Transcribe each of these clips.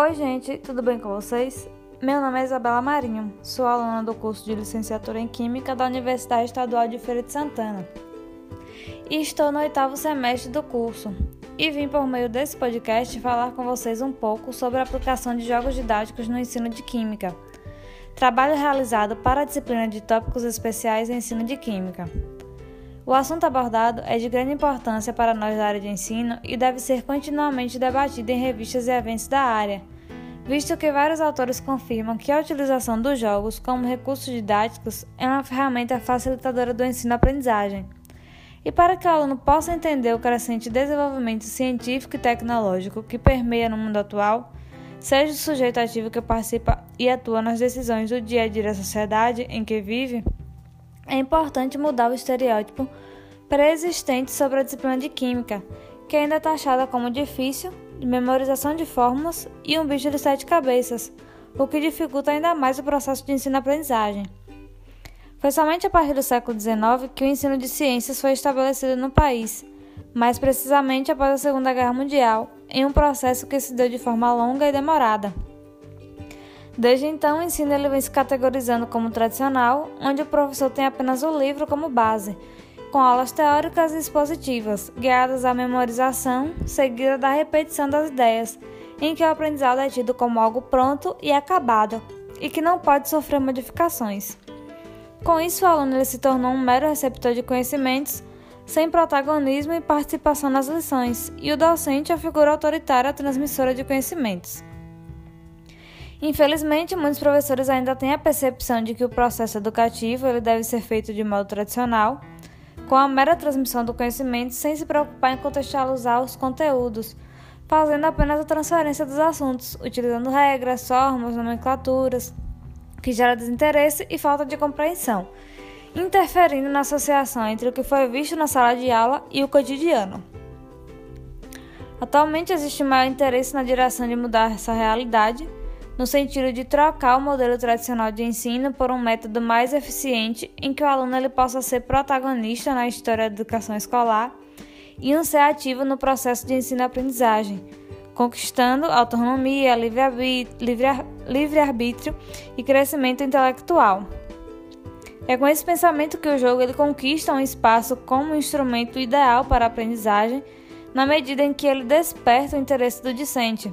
Oi, gente, tudo bem com vocês? Meu nome é Isabela Marinho, sou aluna do curso de licenciatura em Química da Universidade Estadual de Feira de Santana e estou no oitavo semestre do curso. E vim por meio desse podcast falar com vocês um pouco sobre a aplicação de jogos didáticos no ensino de Química. Trabalho realizado para a disciplina de tópicos especiais em ensino de Química. O assunto abordado é de grande importância para nós da área de ensino e deve ser continuamente debatido em revistas e eventos da área, visto que vários autores confirmam que a utilização dos jogos como recursos didáticos é uma ferramenta facilitadora do ensino-aprendizagem. E para que o aluno possa entender o crescente desenvolvimento científico e tecnológico que permeia no mundo atual, seja o sujeito ativo que participa e atua nas decisões do dia a dia da sociedade em que vive, é importante mudar o estereótipo pré-existente sobre a disciplina de Química, que ainda é taxada como difícil, de memorização de fórmulas e um bicho de sete cabeças, o que dificulta ainda mais o processo de ensino-aprendizagem. Foi somente a partir do século XIX que o ensino de ciências foi estabelecido no país, mais precisamente após a Segunda Guerra Mundial, em um processo que se deu de forma longa e demorada. Desde então, o ensino ele vem se categorizando como tradicional, onde o professor tem apenas o livro como base, com aulas teóricas e expositivas, guiadas à memorização, seguida da repetição das ideias, em que o aprendizado é tido como algo pronto e acabado, e que não pode sofrer modificações. Com isso, o aluno ele se tornou um mero receptor de conhecimentos, sem protagonismo e participação nas lições, e o docente a figura autoritária transmissora de conhecimentos. Infelizmente, muitos professores ainda têm a percepção de que o processo educativo ele deve ser feito de modo tradicional, com a mera transmissão do conhecimento sem se preocupar em contextualizar os conteúdos, fazendo apenas a transferência dos assuntos, utilizando regras, formas, nomenclaturas, que gera desinteresse e falta de compreensão, interferindo na associação entre o que foi visto na sala de aula e o cotidiano. Atualmente existe maior interesse na direção de mudar essa realidade no sentido de trocar o modelo tradicional de ensino por um método mais eficiente em que o aluno ele possa ser protagonista na história da educação escolar e um ser ativo no processo de ensino-aprendizagem, conquistando autonomia, livre-arbítrio e crescimento intelectual. É com esse pensamento que o jogo ele conquista um espaço como instrumento ideal para a aprendizagem, na medida em que ele desperta o interesse do discente.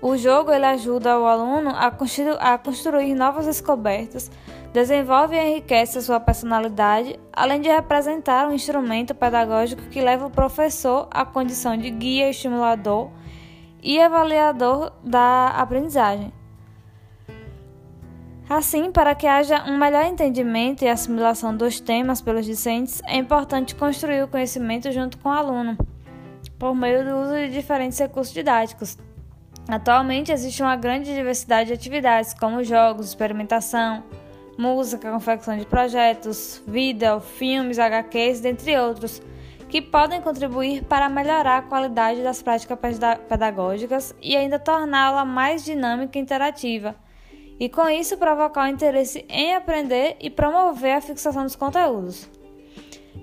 O jogo ele ajuda o aluno a, construir, a construir novas descobertas, desenvolve e enriquece a sua personalidade, além de representar um instrumento pedagógico que leva o professor à condição de guia, estimulador e avaliador da aprendizagem. Assim, para que haja um melhor entendimento e assimilação dos temas pelos discentes, é importante construir o conhecimento junto com o aluno, por meio do uso de diferentes recursos didáticos. Atualmente existe uma grande diversidade de atividades, como jogos, experimentação, música, confecção de projetos, vídeo, filmes, HQs, dentre outros, que podem contribuir para melhorar a qualidade das práticas pedagógicas e ainda torná-la mais dinâmica e interativa, e com isso provocar o interesse em aprender e promover a fixação dos conteúdos.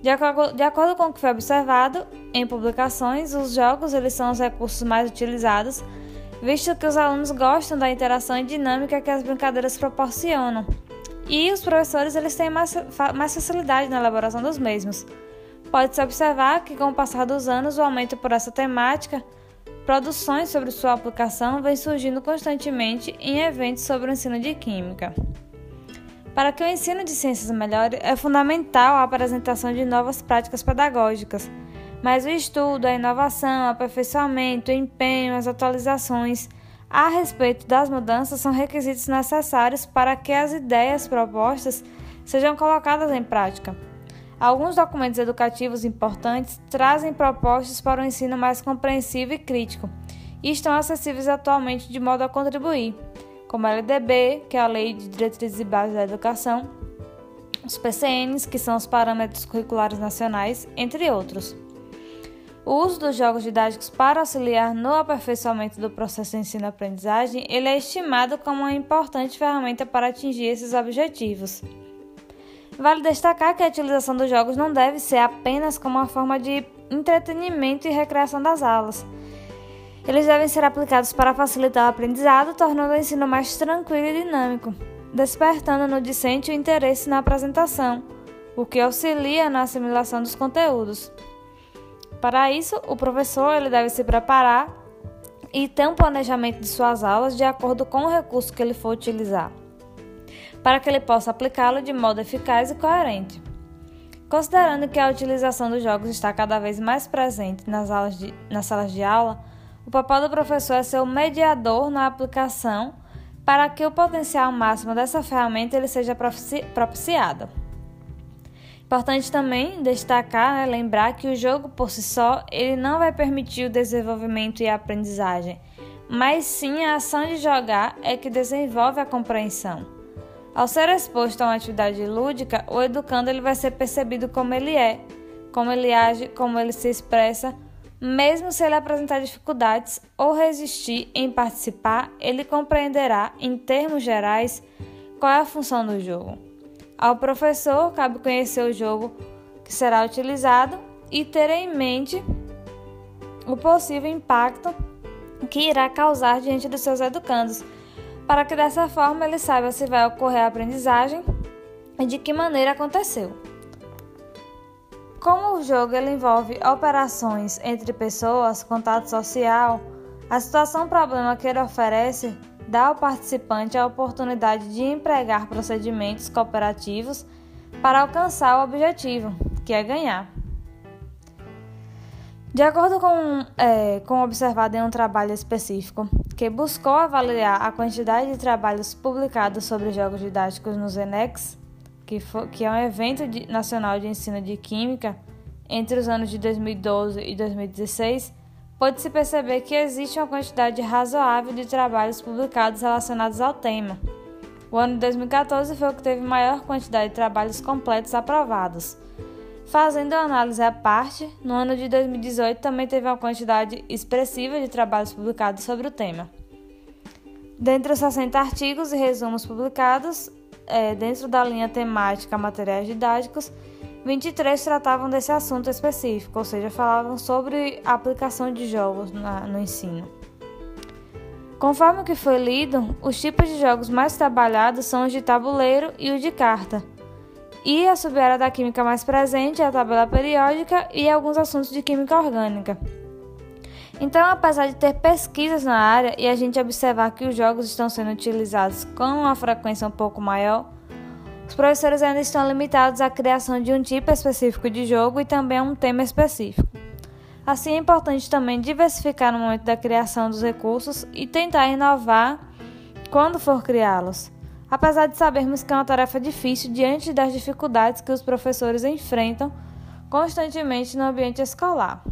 De acordo, de acordo com o que foi observado em publicações, os jogos eles são os recursos mais utilizados visto que os alunos gostam da interação e dinâmica que as brincadeiras proporcionam. E os professores eles têm mais, mais facilidade na elaboração dos mesmos. Pode-se observar que, com o passar dos anos, o aumento por essa temática, produções sobre sua aplicação vem surgindo constantemente em eventos sobre o ensino de química. Para que o ensino de ciências melhore, é fundamental a apresentação de novas práticas pedagógicas mas o estudo, a inovação, o aperfeiçoamento, o empenho, as atualizações a respeito das mudanças são requisitos necessários para que as ideias propostas sejam colocadas em prática. Alguns documentos educativos importantes trazem propostas para um ensino mais compreensivo e crítico e estão acessíveis atualmente de modo a contribuir, como a LDB, que é a Lei de Diretrizes e Bases da Educação, os PCNs, que são os Parâmetros Curriculares Nacionais, entre outros. O uso dos jogos didáticos para auxiliar no aperfeiçoamento do processo de ensino-aprendizagem, ele é estimado como uma importante ferramenta para atingir esses objetivos. Vale destacar que a utilização dos jogos não deve ser apenas como uma forma de entretenimento e recreação das aulas, Eles devem ser aplicados para facilitar o aprendizado, tornando o ensino mais tranquilo e dinâmico, despertando no discente o interesse na apresentação, o que auxilia na assimilação dos conteúdos. Para isso, o professor ele deve se preparar e ter um planejamento de suas aulas de acordo com o recurso que ele for utilizar, para que ele possa aplicá-lo de modo eficaz e coerente. Considerando que a utilização dos jogos está cada vez mais presente nas, aulas de, nas salas de aula, o papel do professor é ser o mediador na aplicação para que o potencial máximo dessa ferramenta ele seja propiciado. Importante também destacar, né, lembrar que o jogo por si só ele não vai permitir o desenvolvimento e a aprendizagem, mas sim a ação de jogar é que desenvolve a compreensão. Ao ser exposto a uma atividade lúdica, o educando ele vai ser percebido como ele é, como ele age, como ele se expressa, mesmo se ele apresentar dificuldades ou resistir em participar, ele compreenderá, em termos gerais, qual é a função do jogo. Ao professor, cabe conhecer o jogo que será utilizado e ter em mente o possível impacto que irá causar diante dos seus educandos para que dessa forma ele saiba se vai ocorrer a aprendizagem e de que maneira aconteceu. Como o jogo envolve operações entre pessoas, contato social, a situação problema que ele oferece dá ao participante a oportunidade de empregar procedimentos cooperativos para alcançar o objetivo, que é ganhar. De acordo com, é, com observado em um trabalho específico, que buscou avaliar a quantidade de trabalhos publicados sobre jogos didáticos no Zenex, que, que é um evento de, nacional de ensino de química, entre os anos de 2012 e 2016, pode-se perceber que existe uma quantidade razoável de trabalhos publicados relacionados ao tema. O ano de 2014 foi o que teve maior quantidade de trabalhos completos aprovados Fazendo uma análise à parte, no ano de 2018 também teve uma quantidade expressiva de trabalhos publicados sobre o tema. Dentre os 60 artigos e resumos publicados, é, dentro da linha temática Materiais Didáticos, 23 tratavam desse assunto específico, ou seja, falavam sobre a aplicação de jogos na, no ensino. Conforme o que foi lido, os tipos de jogos mais trabalhados são os de tabuleiro e o de carta e a sub-área da química mais presente é a tabela periódica e alguns assuntos de química orgânica. Então, apesar de ter pesquisas na área e a gente observar que os jogos estão sendo utilizados com uma frequência um pouco maior, os professores ainda estão limitados à criação de um tipo específico de jogo e também a um tema específico. Assim, é importante também diversificar no momento da criação dos recursos e tentar inovar quando for criá-los apesar de sabermos que é uma tarefa difícil diante das dificuldades que os professores enfrentam constantemente no ambiente escolar.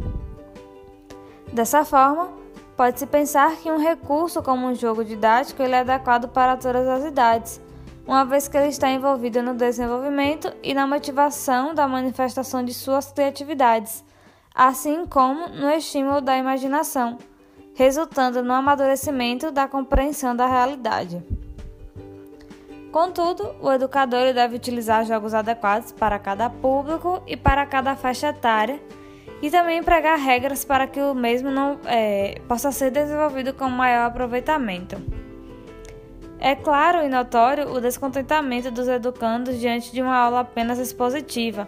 Dessa forma, pode-se pensar que um recurso como um jogo didático ele é adequado para todas as idades, uma vez que ele está envolvido no desenvolvimento e na motivação da manifestação de suas criatividades, assim como no estímulo da imaginação, resultando no amadurecimento da compreensão da realidade. Contudo, o educador deve utilizar jogos adequados para cada público e para cada faixa etária e também empregar regras para que o mesmo não é, possa ser desenvolvido com maior aproveitamento. É claro e notório o descontentamento dos educandos diante de uma aula apenas expositiva,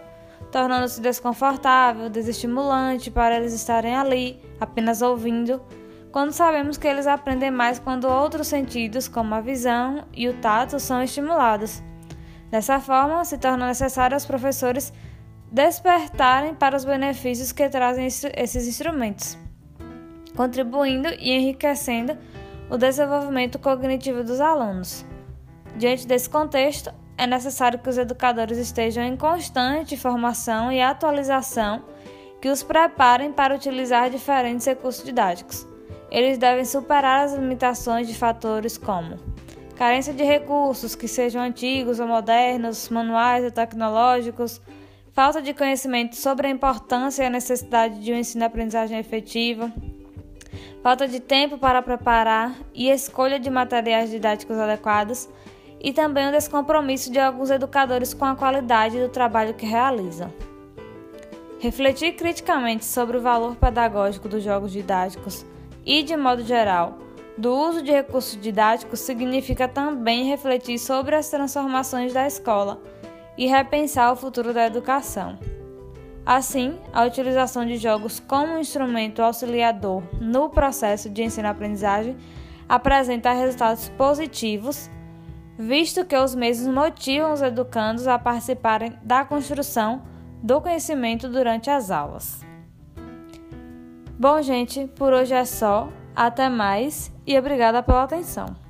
tornando-se desconfortável, desestimulante para eles estarem ali, apenas ouvindo quando sabemos que eles aprendem mais quando outros sentidos, como a visão e o tato, são estimulados. Dessa forma, se torna necessário aos professores despertarem para os benefícios que trazem esses instrumentos, contribuindo e enriquecendo o desenvolvimento cognitivo dos alunos. Diante desse contexto, é necessário que os educadores estejam em constante formação e atualização que os preparem para utilizar diferentes recursos didáticos. Eles devem superar as limitações de fatores como carência de recursos que sejam antigos ou modernos, manuais ou tecnológicos, falta de conhecimento sobre a importância e a necessidade de um ensino-aprendizagem efetivo, falta de tempo para preparar e escolha de materiais didáticos adequados e também o descompromisso de alguns educadores com a qualidade do trabalho que realizam. Refletir criticamente sobre o valor pedagógico dos jogos didáticos e, de modo geral, do uso de recursos didáticos significa também refletir sobre as transformações da escola e repensar o futuro da educação. Assim, a utilização de jogos como instrumento auxiliador no processo de ensino-aprendizagem apresenta resultados positivos, visto que os mesmos motivam os educandos a participarem da construção do conhecimento durante as aulas. Bom, gente, por hoje é só. Até mais e obrigada pela atenção.